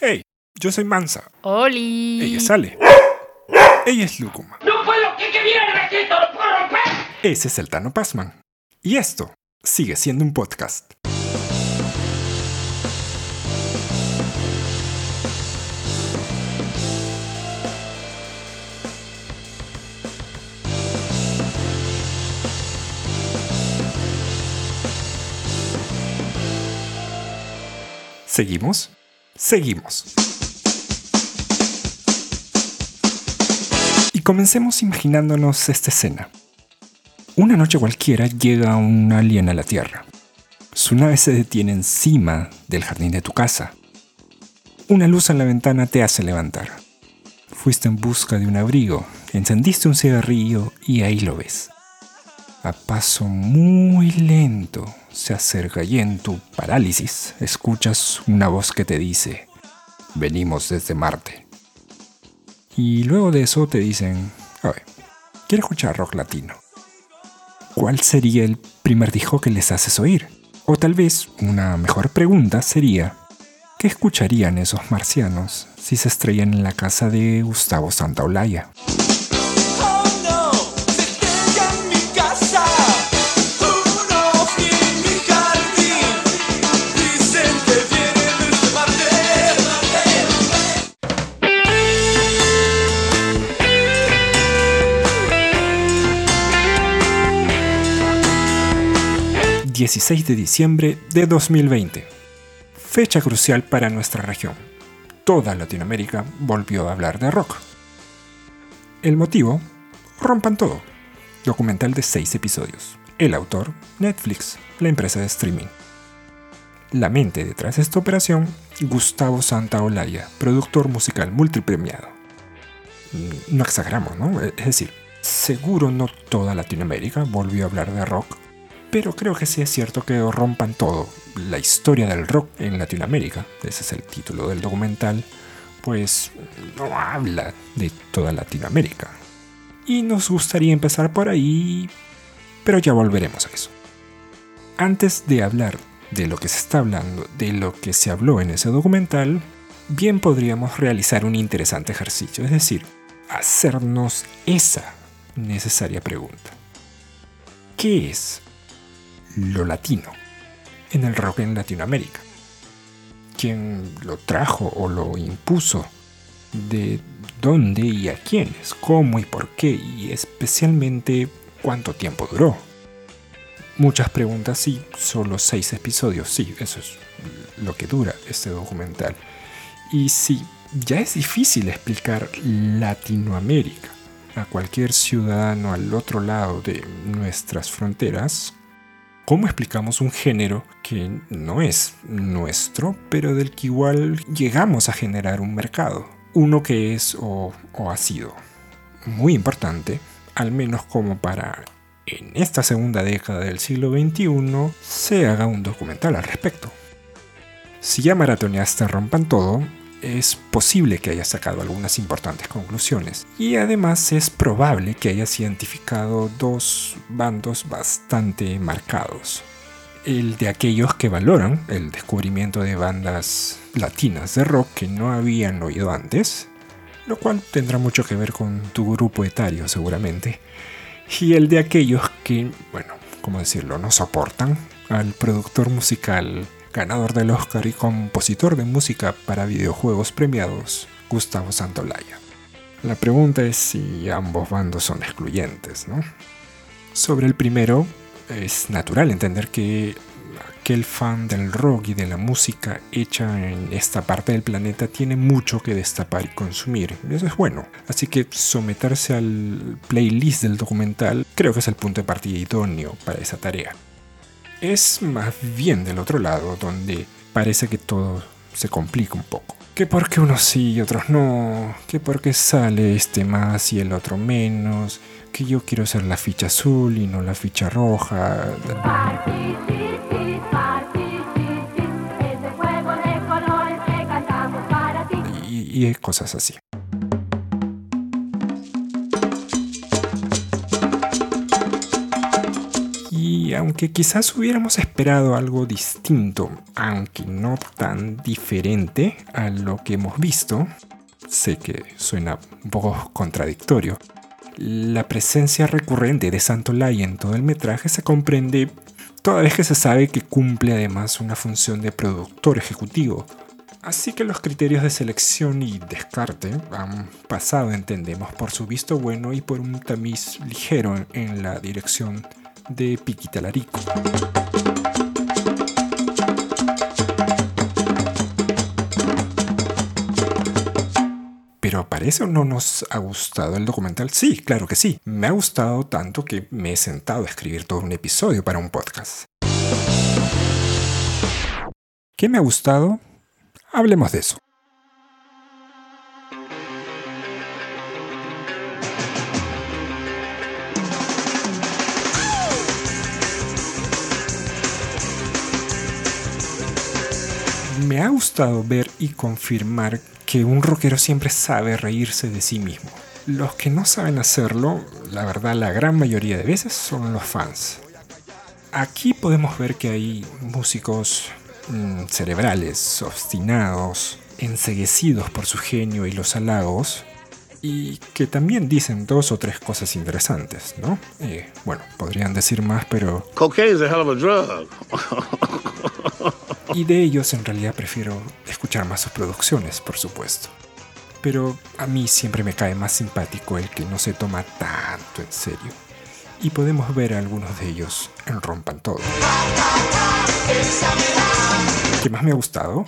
Hey, yo soy Mansa. ¡Oli! Ella sale. Ella es Lúcuma. ¡No puedo! ¿Qué, qué viene? ¡Recito! ¡Lo puedo romper! Ese es el Tano Passman. Y esto sigue siendo un podcast. ¿Seguimos? Seguimos. Y comencemos imaginándonos esta escena. Una noche cualquiera llega un alien a la Tierra. Su nave se detiene encima del jardín de tu casa. Una luz en la ventana te hace levantar. Fuiste en busca de un abrigo, encendiste un cigarrillo y ahí lo ves. A paso muy lento se acerca y en tu parálisis escuchas una voz que te dice, venimos desde Marte. Y luego de eso te dicen, a ver, quiero escuchar rock latino. ¿Cuál sería el primer disco que les haces oír? O tal vez una mejor pregunta sería, ¿qué escucharían esos marcianos si se estrellan en la casa de Gustavo Santaolalla? 16 de diciembre de 2020. Fecha crucial para nuestra región. Toda Latinoamérica volvió a hablar de rock. El motivo, Rompan Todo, documental de 6 episodios. El autor, Netflix, la empresa de streaming. La mente detrás de esta operación, Gustavo Santaolalla, productor musical multipremiado. Mm, No exageramos, ¿no? Es decir, seguro no toda Latinoamérica volvió a hablar de rock pero creo que sí es cierto que rompan todo. La historia del rock en Latinoamérica, ese es el título del documental, pues no habla de toda Latinoamérica. Y nos gustaría empezar por ahí, pero ya volveremos a eso. Antes de hablar de lo que se está hablando, de lo que se habló en ese documental, bien podríamos realizar un interesante ejercicio, es decir, hacernos esa necesaria pregunta. ¿Qué es lo latino en el rock en Latinoamérica. ¿Quién lo trajo o lo impuso? ¿De dónde y a quiénes? ¿Cómo y por qué? Y especialmente cuánto tiempo duró. Muchas preguntas, sí, solo seis episodios, sí, eso es lo que dura este documental. Y sí, ya es difícil explicar Latinoamérica a cualquier ciudadano al otro lado de nuestras fronteras ¿Cómo explicamos un género que no es nuestro, pero del que igual llegamos a generar un mercado? Uno que es o, ha sido muy importante, al menos como para en esta segunda década del siglo XXI se haga un documental al respecto. Si ya maratoneaste Rompan Todo, es posible que hayas sacado algunas importantes conclusiones y además es probable que hayas identificado dos bandos bastante marcados. El de aquellos que valoran el descubrimiento de bandas latinas de rock que no habían oído antes, lo cual tendrá mucho que ver con tu grupo etario seguramente, y el de aquellos que, bueno, ¿cómo decirlo?, no soportan al productor musical ganador del Oscar y compositor de música para videojuegos premiados, Gustavo Santolaya. La pregunta es si ambos bandos son excluyentes, ¿no? Sobre el primero, es natural entender que aquel fan del rock y de la música hecha en esta parte del planeta tiene mucho que destapar y consumir. Eso es bueno. Así que someterse al playlist del documental creo que es el punto de partida idóneo para esa tarea es más bien del otro lado, donde parece que todo se complica un poco. Que porque unos sí y otros no, que porque sale este más y el otro menos, que yo quiero ser la ficha azul y no la ficha roja. Y, y cosas así. Aunque quizás hubiéramos esperado algo distinto, aunque no tan diferente a lo que hemos visto, sé que suena poco contradictorio. La presencia recurrente de Santolaya en todo el metraje se comprende toda vez que se sabe que cumple además una función de productor ejecutivo. Así que los criterios de selección y descarte han pasado, entendemos, por su visto bueno y por un tamiz ligero en la dirección de Piqui Talarico. Pero parece o no nos ha gustado el documental. Sí, claro que sí. Me ha gustado tanto que me he sentado a escribir todo un episodio para un podcast. ¿Qué me ha gustado? Hablemos de eso. Me ha gustado ver y confirmar que un rockero siempre sabe reírse de sí mismo. Los que no saben hacerlo, la verdad la gran mayoría de veces son los fans. Aquí podemos ver que hay músicos mm, cerebrales, obstinados, enseguecidos por su genio y los halagos, y que también dicen dos o tres cosas interesantes, ¿no? Eh, bueno, podrían decir más, pero Cocaine's a hell of a drug. Y de ellos en realidad prefiero escuchar más sus producciones, por supuesto. Pero a mí siempre me cae más simpático el que no se toma tanto en serio. Y podemos ver a algunos de ellos en Rompan Todo. ¿Qué más me ha gustado?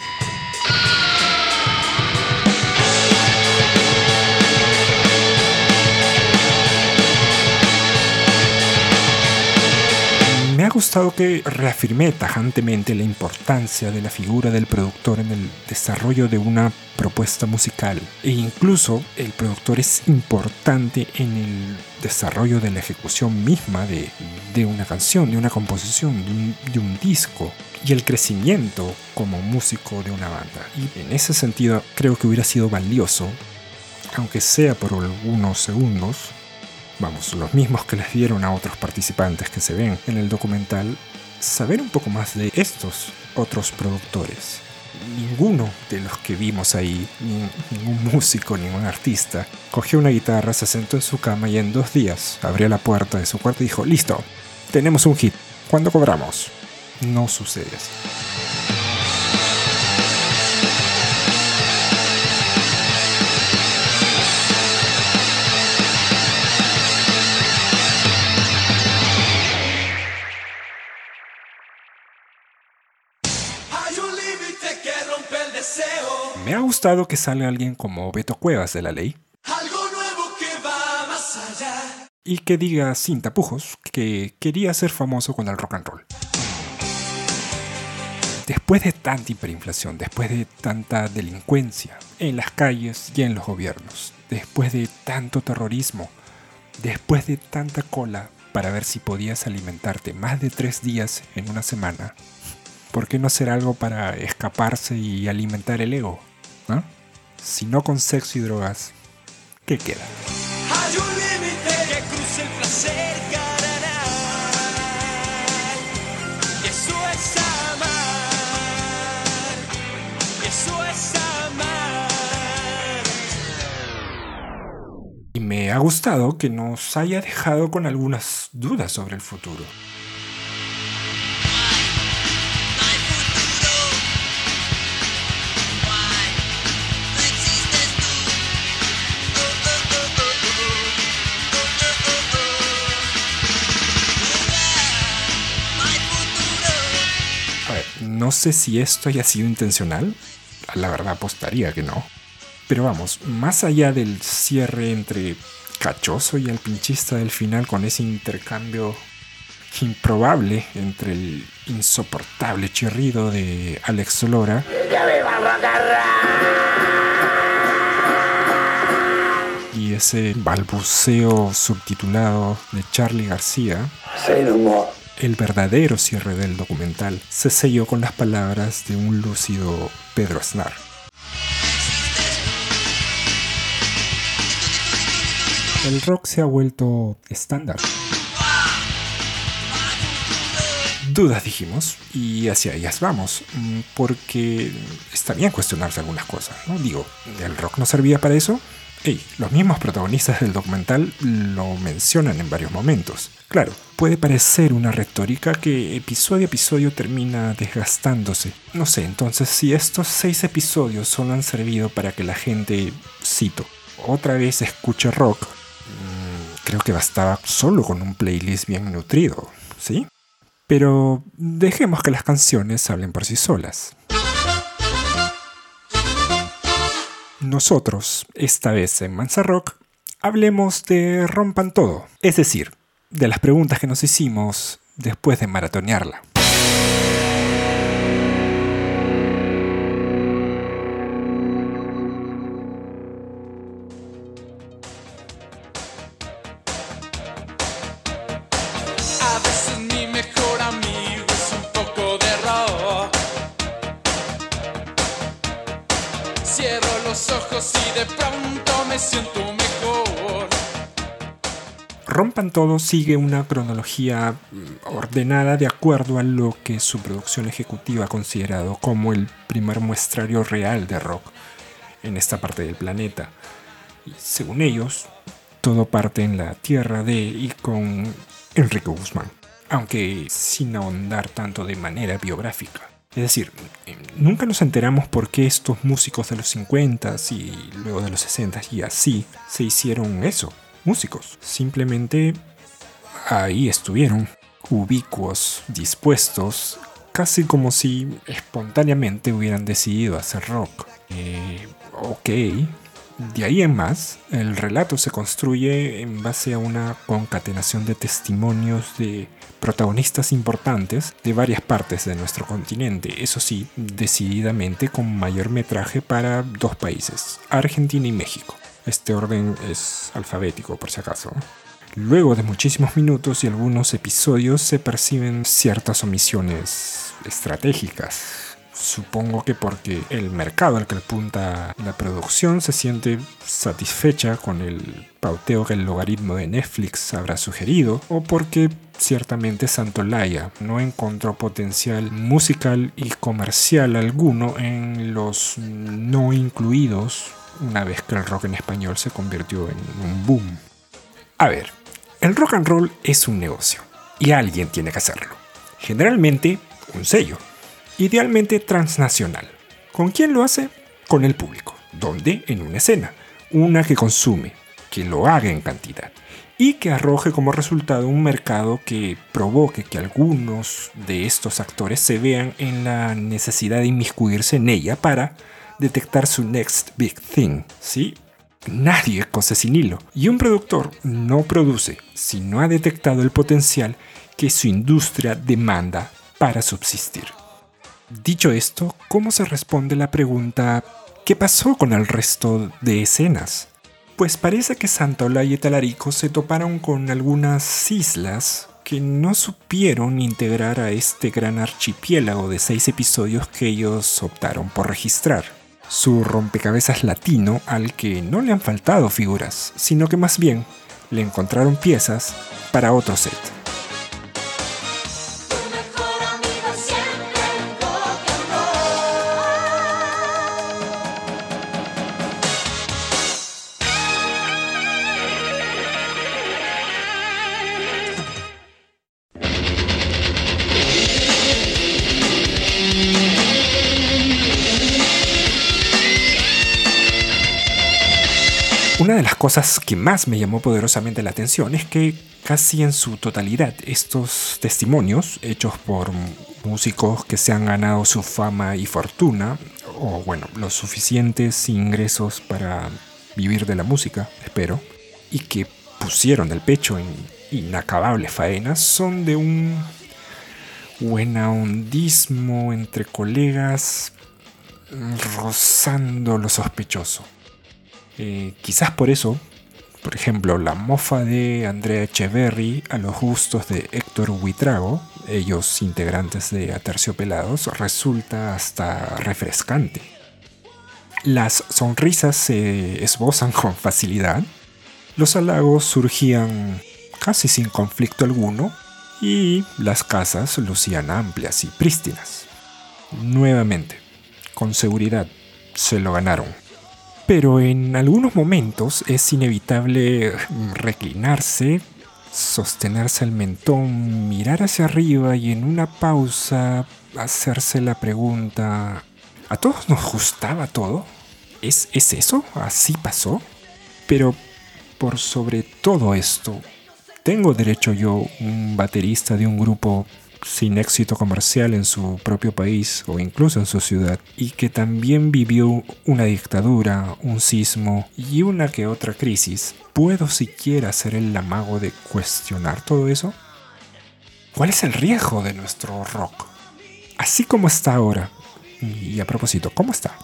Me ha gustado que reafirmé tajantemente la importancia de la figura del productor en el desarrollo de una propuesta musical. E incluso el productor es importante en el desarrollo de la ejecución misma de, de una canción, de una composición, de un, de un disco y el crecimiento como músico de una banda. Y en ese sentido creo que hubiera sido valioso, aunque sea por algunos segundos, vamos, los mismos que les dieron a otros participantes que se ven en el documental, saber un poco más de estos otros productores. Ninguno de los que vimos ahí, ni- ningún músico, ningún artista, cogió una guitarra, se sentó en su cama y en dos días abrió la puerta de su cuarto y dijo, listo, tenemos un hit, ¿cuándo cobramos? No sucede así. Gustado que salga alguien como Beto Cuevas de la ley Algo nuevo que va más allá. y que diga sin tapujos que quería ser famoso con el rock and roll. Después de tanta hiperinflación, después de tanta delincuencia en las calles y en los gobiernos, después de tanto terrorismo, después de tanta cola para ver si podías alimentarte más de tres días en una semana, ¿por qué no hacer algo para escaparse y alimentar el ego? ¿No? Si no con sexo y drogas, ¿qué queda? Hay un límite que cruza el placer carnal. Y eso es amar. Y eso es amar. Y me ha gustado que nos haya dejado con algunas dudas sobre el futuro. No sé si esto haya sido intencional. La verdad apostaría que no. Pero vamos, más allá del cierre entre Cachoso y el pinchista del final con ese intercambio improbable entre el insoportable chirrido de Alex Lora y ese balbuceo subtitulado de Charlie García, el verdadero cierre del documental se selló con las palabras de un lúcido Pedro Aznar. El rock se ha vuelto estándar. dudas dijimos y hacia ellas vamos, mm, porque está bien cuestionarse algunas cosas, ¿no? Digo, ¿el rock no servía para eso? Ey, los mismos protagonistas del documental lo mencionan en varios momentos. Claro, puede parecer una retórica que episodio a episodio termina desgastándose. No sé, entonces si estos seis episodios solo han servido para que la gente, cito, otra vez escuche rock, mm, creo que bastaba solo con un playlist bien nutrido, ¿sí? Pero dejemos que las canciones hablen por sí solas. Nosotros, esta vez en Mansa Rock, hablemos de Rompan Todo, es decir, de las preguntas que nos hicimos después de maratonearla. Rompan Todo sigue una cronología mm, ordenada de acuerdo a lo que su producción ejecutiva ha considerado como el primer muestrario real de rock en esta parte del planeta. Y según ellos, todo parte en la tierra de y con Enrique Guzmán, aunque sin ahondar tanto de manera biográfica. Es decir, eh, nunca nos enteramos por qué estos músicos de los 50 y luego de los 60 y así se hicieron eso, músicos. Simplemente ahí estuvieron, ubicuos, dispuestos, casi como si espontáneamente hubieran decidido hacer rock. Eh, ok, de ahí en más, el relato se construye en base a una concatenación de testimonios de protagonistas importantes de varias partes de nuestro continente, eso sí, decididamente con mayor metraje para dos países, Argentina y México. Este orden es alfabético, por si acaso. Luego de muchísimos minutos y algunos episodios se perciben ciertas omisiones estratégicas. Supongo que porque el mercado al que apunta la producción se siente satisfecha con el pauteo que el logaritmo de Netflix habrá sugerido, o porque ciertamente Santolaya no encontró potencial musical y comercial alguno en los no incluidos una vez que el rock en español se convirtió en un boom. A ver, el rock and roll es un negocio y alguien tiene que hacerlo. Generalmente un sello, idealmente transnacional. ¿Con quién lo hace? Con el público. ¿Dónde? En una escena. Una que consume, que lo haga en cantidad y que arroje como resultado un mercado que provoque que algunos de estos actores se vean en la necesidad de inmiscuirse en ella para detectar su next big thing, ¿sí? Nadie cose sin hilo. Y un productor no produce si no ha detectado el potencial que su industria demanda para subsistir. Dicho esto, ¿cómo se responde la pregunta ¿qué pasó con el resto de escenas? Pues parece que Santolaya y Talarico se toparon con algunas islas que no supieron integrar a este gran archipiélago de seis episodios que ellos optaron por registrar. Su rompecabezas latino al que no le han faltado figuras, sino que más bien le encontraron piezas para otro set. Una de las cosas que más me llamó poderosamente la atención es que casi en su totalidad estos testimonios hechos por músicos que se han ganado su fama y fortuna, o bueno, los suficientes ingresos para vivir de la música, espero, y que pusieron el pecho en inacabables faenas, son de un buena hondismo entre colegas rozando lo sospechoso. Eh, quizás por eso, por ejemplo, la mofa de Andrea Echeverry a los gustos de Héctor Huitrago, ellos integrantes de Aterciopelados, resulta hasta refrescante. Las sonrisas se esbozan con facilidad, los halagos surgían casi sin conflicto alguno y las casas lucían amplias y prístinas. Nuevamente, con seguridad, se lo ganaron. Pero en algunos momentos es inevitable reclinarse, sostenerse el mentón, mirar hacia arriba y en una pausa hacerse la pregunta, ¿a todos nos gustaba todo? ¿Es, ¿Es eso? ¿Así pasó? Pero por sobre todo esto, ¿tengo derecho yo, un baterista de un grupo sin éxito comercial en su propio país o incluso en su ciudad, y que también vivió una dictadura, un sismo y una que otra crisis, ¿puedo siquiera ser el amago de cuestionar todo eso? ¿Cuál es el riesgo de nuestro rock? Así como está ahora, y a propósito, ¿cómo está?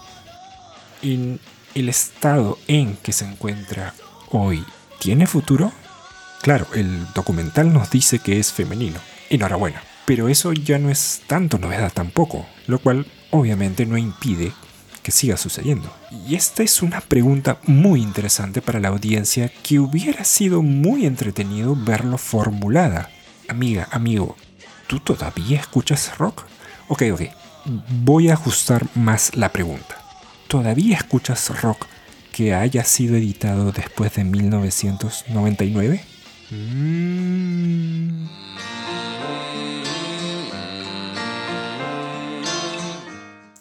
En el estado en que se encuentra hoy, ¿tiene futuro? Claro, el documental nos dice que es femenino. Enhorabuena. Pero eso ya no es tanto novedad tampoco, lo cual obviamente no impide que siga sucediendo. Y esta es una pregunta muy interesante para la audiencia que hubiera sido muy entretenido verlo formulada. Amiga, amigo, ¿tú todavía escuchas rock? Ok, ok, voy a ajustar más la pregunta. ¿Todavía escuchas rock que haya sido editado después de 1999? Mm.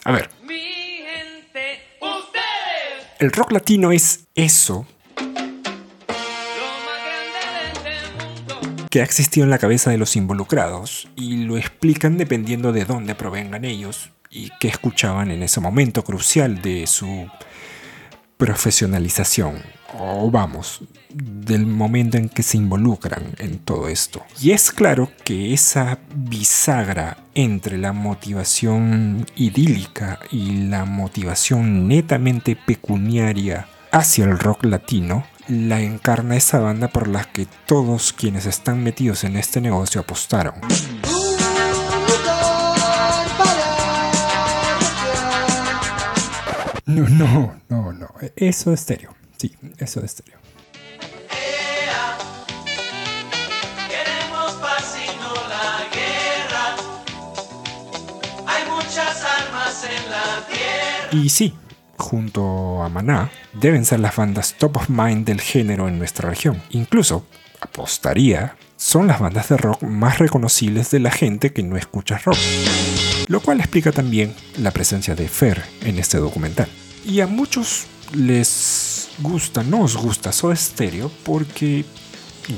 A ver, Mi gente, ustedes, el rock latino es eso lo más grande de mundo. que ha existido en la cabeza de los involucrados y lo explican dependiendo de dónde provengan ellos y qué escuchaban en ese momento crucial de su profesionalización o vamos, del momento en que se involucran en todo esto. Y es claro que esa bisagra entre la motivación idílica y la motivación netamente pecuniaria hacia el rock latino la encarna esa banda por la que todos quienes están metidos en este negocio apostaron. No, no, no, no. Eso es estéreo. Sí, eso es estéreo. Y sí, junto a Maná, deben ser las bandas top of mind del género en nuestra región. Incluso, apostaría, son las bandas de rock más reconocibles de la gente que no escucha rock. Lo cual explica también la presencia de Fer en este documental. Y a muchos les gusta, nos gusta Soda Stereo porque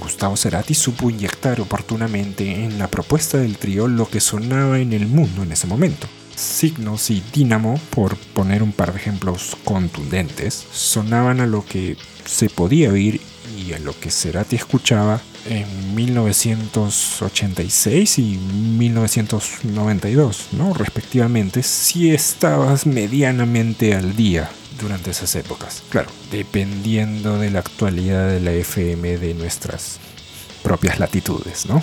Gustavo Cerati supo inyectar oportunamente en la propuesta del trío lo que sonaba en el mundo en ese momento. Signos y Dynamo, por poner un par de ejemplos contundentes, sonaban a lo que se podía oír y a lo que Cerati escuchaba en 1986 y 1992, ¿no? respectivamente, si estabas medianamente al día durante esas épocas. Claro, dependiendo de la actualidad de la FM de nuestras propias latitudes, ¿no?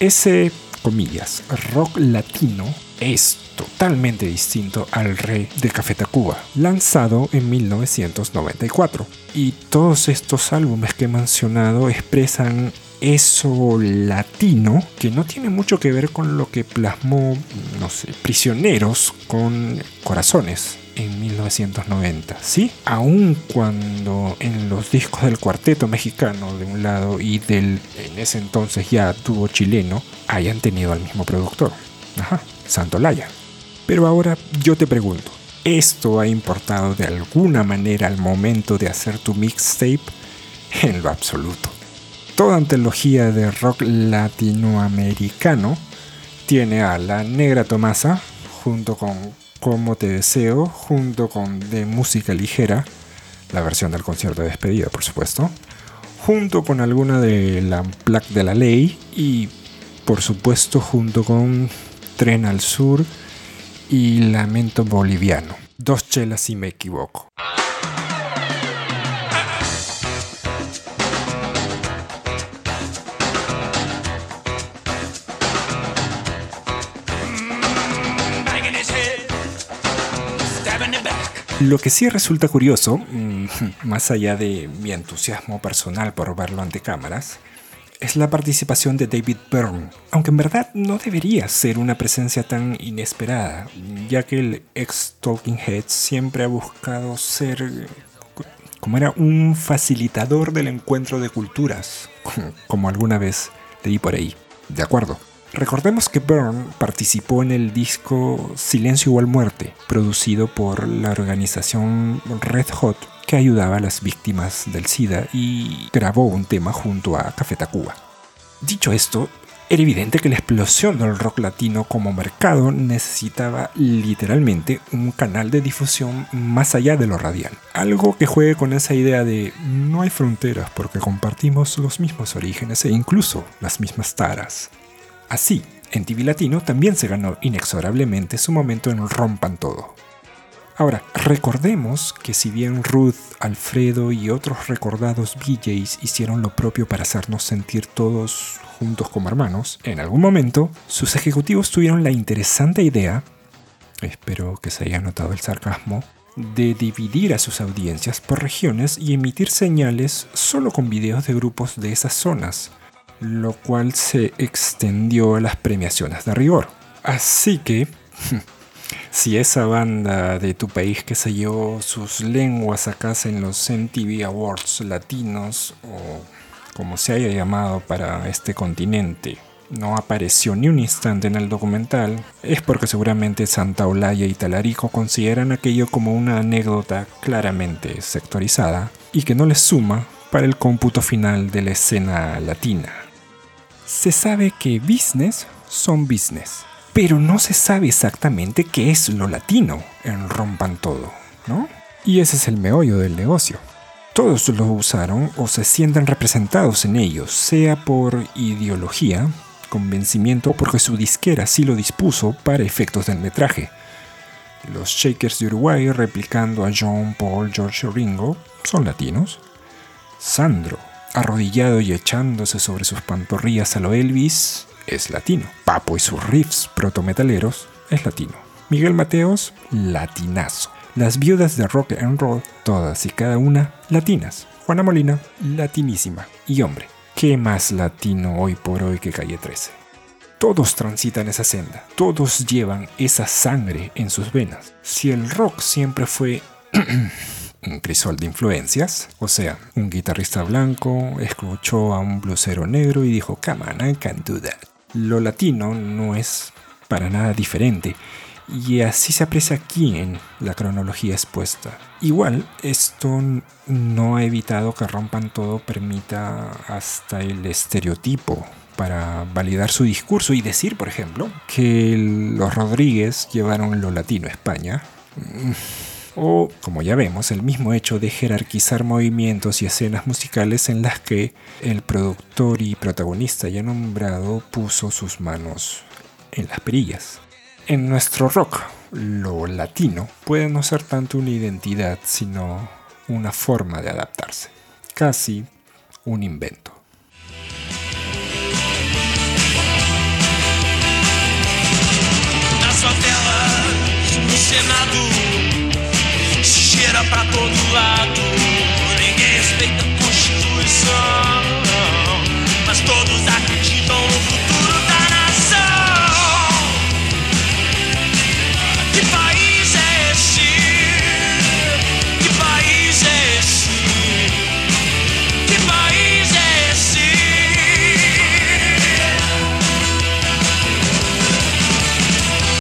Ese, comillas, rock latino es totalmente distinto al Rey de Café Tacuba, lanzado en 1994. Y todos estos álbumes que he mencionado expresan eso latino que no tiene mucho que ver con lo que plasmó, no sé, prisioneros con corazones en 1990, ¿sí? Aun cuando en los discos del cuarteto mexicano de un lado y del en ese entonces ya dúo chileno hayan tenido al mismo productor, ajá, Santolaya. Pero ahora yo te pregunto, ¿esto ha importado de alguna manera al momento de hacer tu mixtape? En lo absoluto. Toda antología de rock latinoamericano tiene a La Negra Tomasa junto con Como Te Deseo, junto con De Música Ligera, la versión del concierto de despedida, por supuesto, junto con alguna de la Plaque de la Ley y, por supuesto, junto con Tren al Sur y Lamento Boliviano. Dos chelas si me equivoco. Lo que sí resulta curioso, mm, más allá de mi entusiasmo personal por verlo ante cámaras, es la participación de David Byrne, aunque en verdad no debería ser una presencia tan inesperada, ya que el ex Talking Heads siempre ha buscado ser como era un facilitador del encuentro de culturas, como alguna vez leí por ahí. De acuerdo. Recordemos que Byrne participó en el disco Silencio igual muerte, producido por la organización Red Hot que ayudaba a las víctimas del SIDA y grabó un tema junto a Café Tacuba. Dicho esto, era evidente que la explosión del rock latino como mercado necesitaba literalmente un canal de difusión más allá de lo radial. Algo que juegue con esa idea de no hay fronteras porque compartimos los mismos orígenes e incluso las mismas taras. Así, en TV Latino también se ganó inexorablemente su momento en Rompan Todo. Ahora, recordemos que si bien Ruth, Alfredo y otros recordados VJs hicieron lo propio para hacernos sentir todos juntos como hermanos, en algún momento sus ejecutivos tuvieron la interesante idea, espero que se haya notado el sarcasmo, de dividir a sus audiencias por regiones y emitir señales solo con videos de grupos de esas zonas, lo cual se extendió a las premiaciones de rigor. Así que, si esa banda de tu país que se llevó sus lenguas a casa en los MTV Awards latinos, o como se haya llamado para este continente, no apareció ni un instante en el documental, es porque seguramente Santa Olaya y Talarico consideran aquello como una anécdota claramente sectorizada y que no les suma para el cómputo final de la escena latina. Se sabe que business son business, pero no se sabe exactamente qué es lo latino en Rompan Todo, ¿no? Y ese es el meollo del negocio. Todos lo usaron o se sienten representados en ellos, sea por ideología, convencimiento porque su disquera sí lo dispuso para efectos del metraje. Los Shakers de Uruguay replicando a John Paul George Ringo son latinos. Sandro, arrodillado y echándose sobre sus pantorrillas a lo Elvis, es latino. Papo y sus riffs protometaleros es latino. Miguel Mateos, latinazo. Las viudas de rock and roll, todas y cada una latinas. Juana Molina, latinísima. Y hombre, ¿qué más latino hoy por hoy que Calle 13? Todos transitan esa senda, todos llevan esa sangre en sus venas. Si el rock siempre fue un crisol de influencias, o sea, un guitarrista blanco escuchó a un blusero negro y dijo, come on, I can do that. Lo latino no es para nada diferente y así se aprecia aquí en la cronología expuesta. Igual, esto no ha evitado que rompan todo permita hasta el estereotipo para validar su discurso y decir, por ejemplo, que los Rodríguez llevaron lo latino a España. O, como ya vemos, el mismo hecho de jerarquizar movimientos y escenas musicales en las que el productor y protagonista ya nombrado puso sus manos en las perillas. En nuestro rock, lo latino puede no ser tanto una identidad, sino una forma de adaptarse. Casi un invento. Pra todo lado.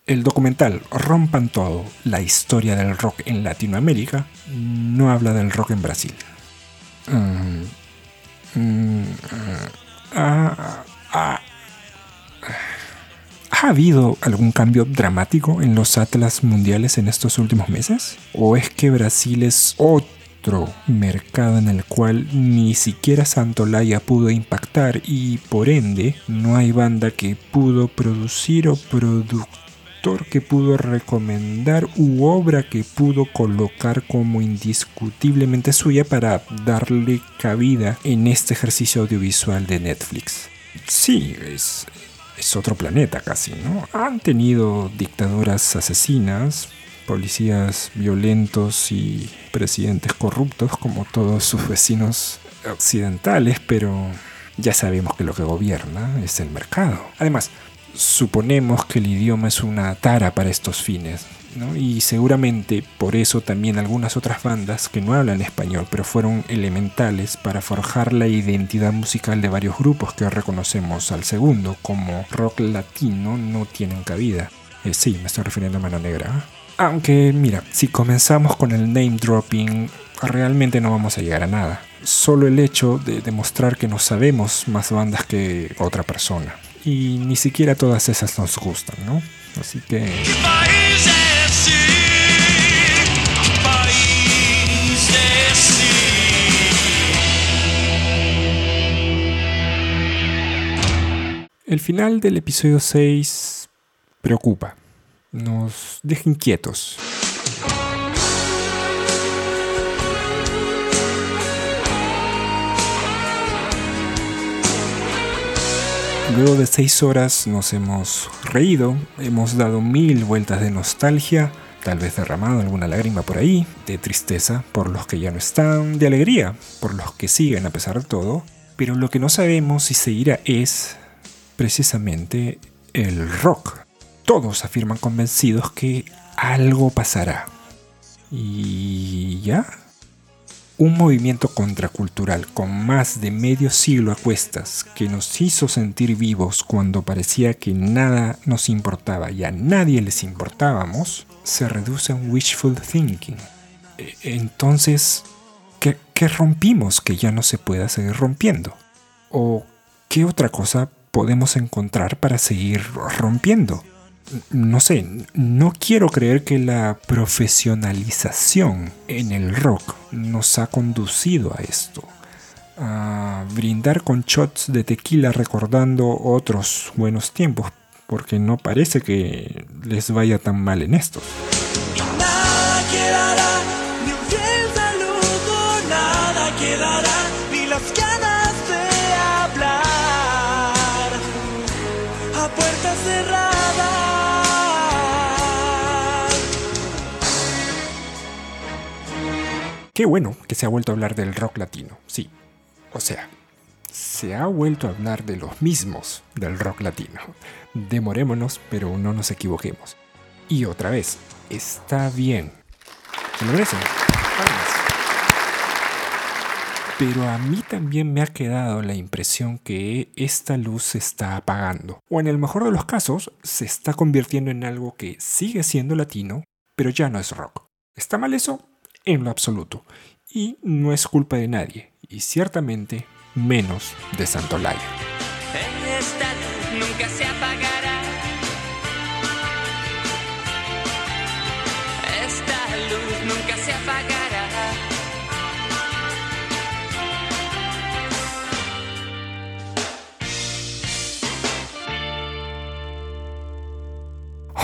El documental Rompan Todo, la historia del rock en Latinoamérica, no habla del rock en Brasil. Mm, mm, ah, ah. ¿Ha habido algún cambio dramático en los atlas mundiales en estos últimos meses? ¿O es que Brasil es otro mercado en el cual ni siquiera Santolaya pudo impactar y por ende no hay banda que pudo producir o que pudo recomendar u obra que pudo colocar como indiscutiblemente suya para darle cabida en este ejercicio audiovisual de Netflix? Sí, es, es otro planeta casi, ¿no? Han tenido dictaduras asesinas, policías violentos y presidentes corruptos como todos sus vecinos occidentales, pero ya sabemos que lo que gobierna es el mercado. Además, suponemos que el idioma es una tara para estos fines. Y seguramente por eso también algunas otras bandas que no hablan español, pero fueron elementales para forjar la identidad musical de varios grupos que reconocemos al segundo, como rock latino, no tienen cabida. Eh, sí, me estoy refiriendo a Mano Negra. ¿eh? Aunque, mira, si comenzamos con el name dropping, realmente no vamos a llegar a nada. Solo el hecho de demostrar que no sabemos más bandas que otra persona. Y ni siquiera todas esas nos gustan, ¿no? Así que... El final del episodio 6 preocupa, nos deja inquietos. Luego de seis horas nos hemos reído, hemos dado mil vueltas de nostalgia, tal vez derramado alguna lágrima por ahí, de tristeza por los que ya no están, de alegría por los que siguen a pesar de todo, pero lo que no sabemos si seguirá es precisamente el rock. Todos afirman convencidos que algo pasará. ¿Y ya? Un movimiento contracultural con más de medio siglo a cuestas que nos hizo sentir vivos cuando parecía que nada nos importaba y a nadie les importábamos, se reduce a un wishful thinking. E- Entonces, ¿qué, qué rompimos que ya no se pueda seguir rompiendo? ¿O qué otra cosa podemos encontrar para seguir rompiendo? No sé, no quiero creer que la profesionalización en el rock nos ha conducido a esto. A brindar con shots de tequila recordando otros buenos tiempos, porque no parece que les vaya tan mal en estos. Qué bueno que se ha vuelto a hablar del rock latino, sí. O sea, se ha vuelto a hablar de los mismos del rock latino. Demorémonos, pero no nos equivoquemos. Y otra vez, está bien. Se lo merecen. Pero a mí también me ha quedado la impresión que esta luz se está apagando. O en el mejor de los casos, se está convirtiendo en algo que sigue siendo latino, pero ya no es rock. ¿Está mal eso? En lo absoluto. Y no es culpa de nadie. Y ciertamente menos de Santolaya. Nunca se apagará. Esta luz nunca se apagará.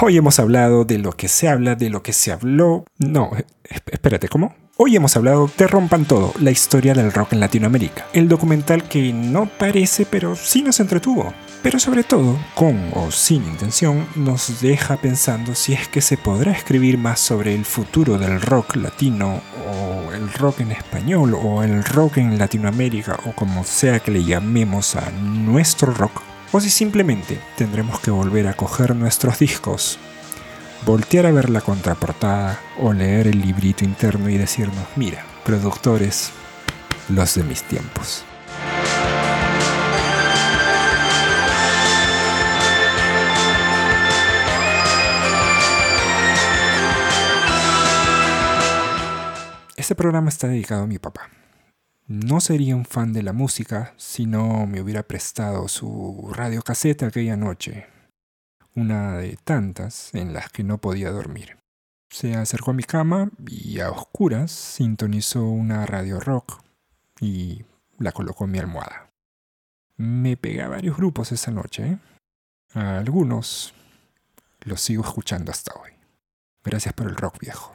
Hoy hemos hablado de lo que se habla, de lo que se habló. No, eh, espérate, ¿cómo? Hoy hemos hablado de Rompan Todo, la historia del rock en Latinoamérica. El documental que no parece, pero sí nos entretuvo. Pero sobre todo, con o sin intención, nos deja pensando si es que se podrá escribir más sobre el futuro del rock latino, o el rock en español, o el rock en Latinoamérica, o como sea que le llamemos a nuestro rock, o si simplemente tendremos que volver a coger nuestros discos, voltear a ver la contraportada o leer el librito interno y decirnos, mira, productores, los de mis tiempos. Este programa está dedicado a mi papá. No sería un fan de la música si no me hubiera prestado su radiocaseta aquella noche, una de tantas en las que no podía dormir. Se acercó a mi cama y a oscuras sintonizó una radio rock y la colocó en mi almohada. Me pegué a varios grupos esa noche. A algunos los sigo escuchando hasta hoy. Gracias por el rock viejo.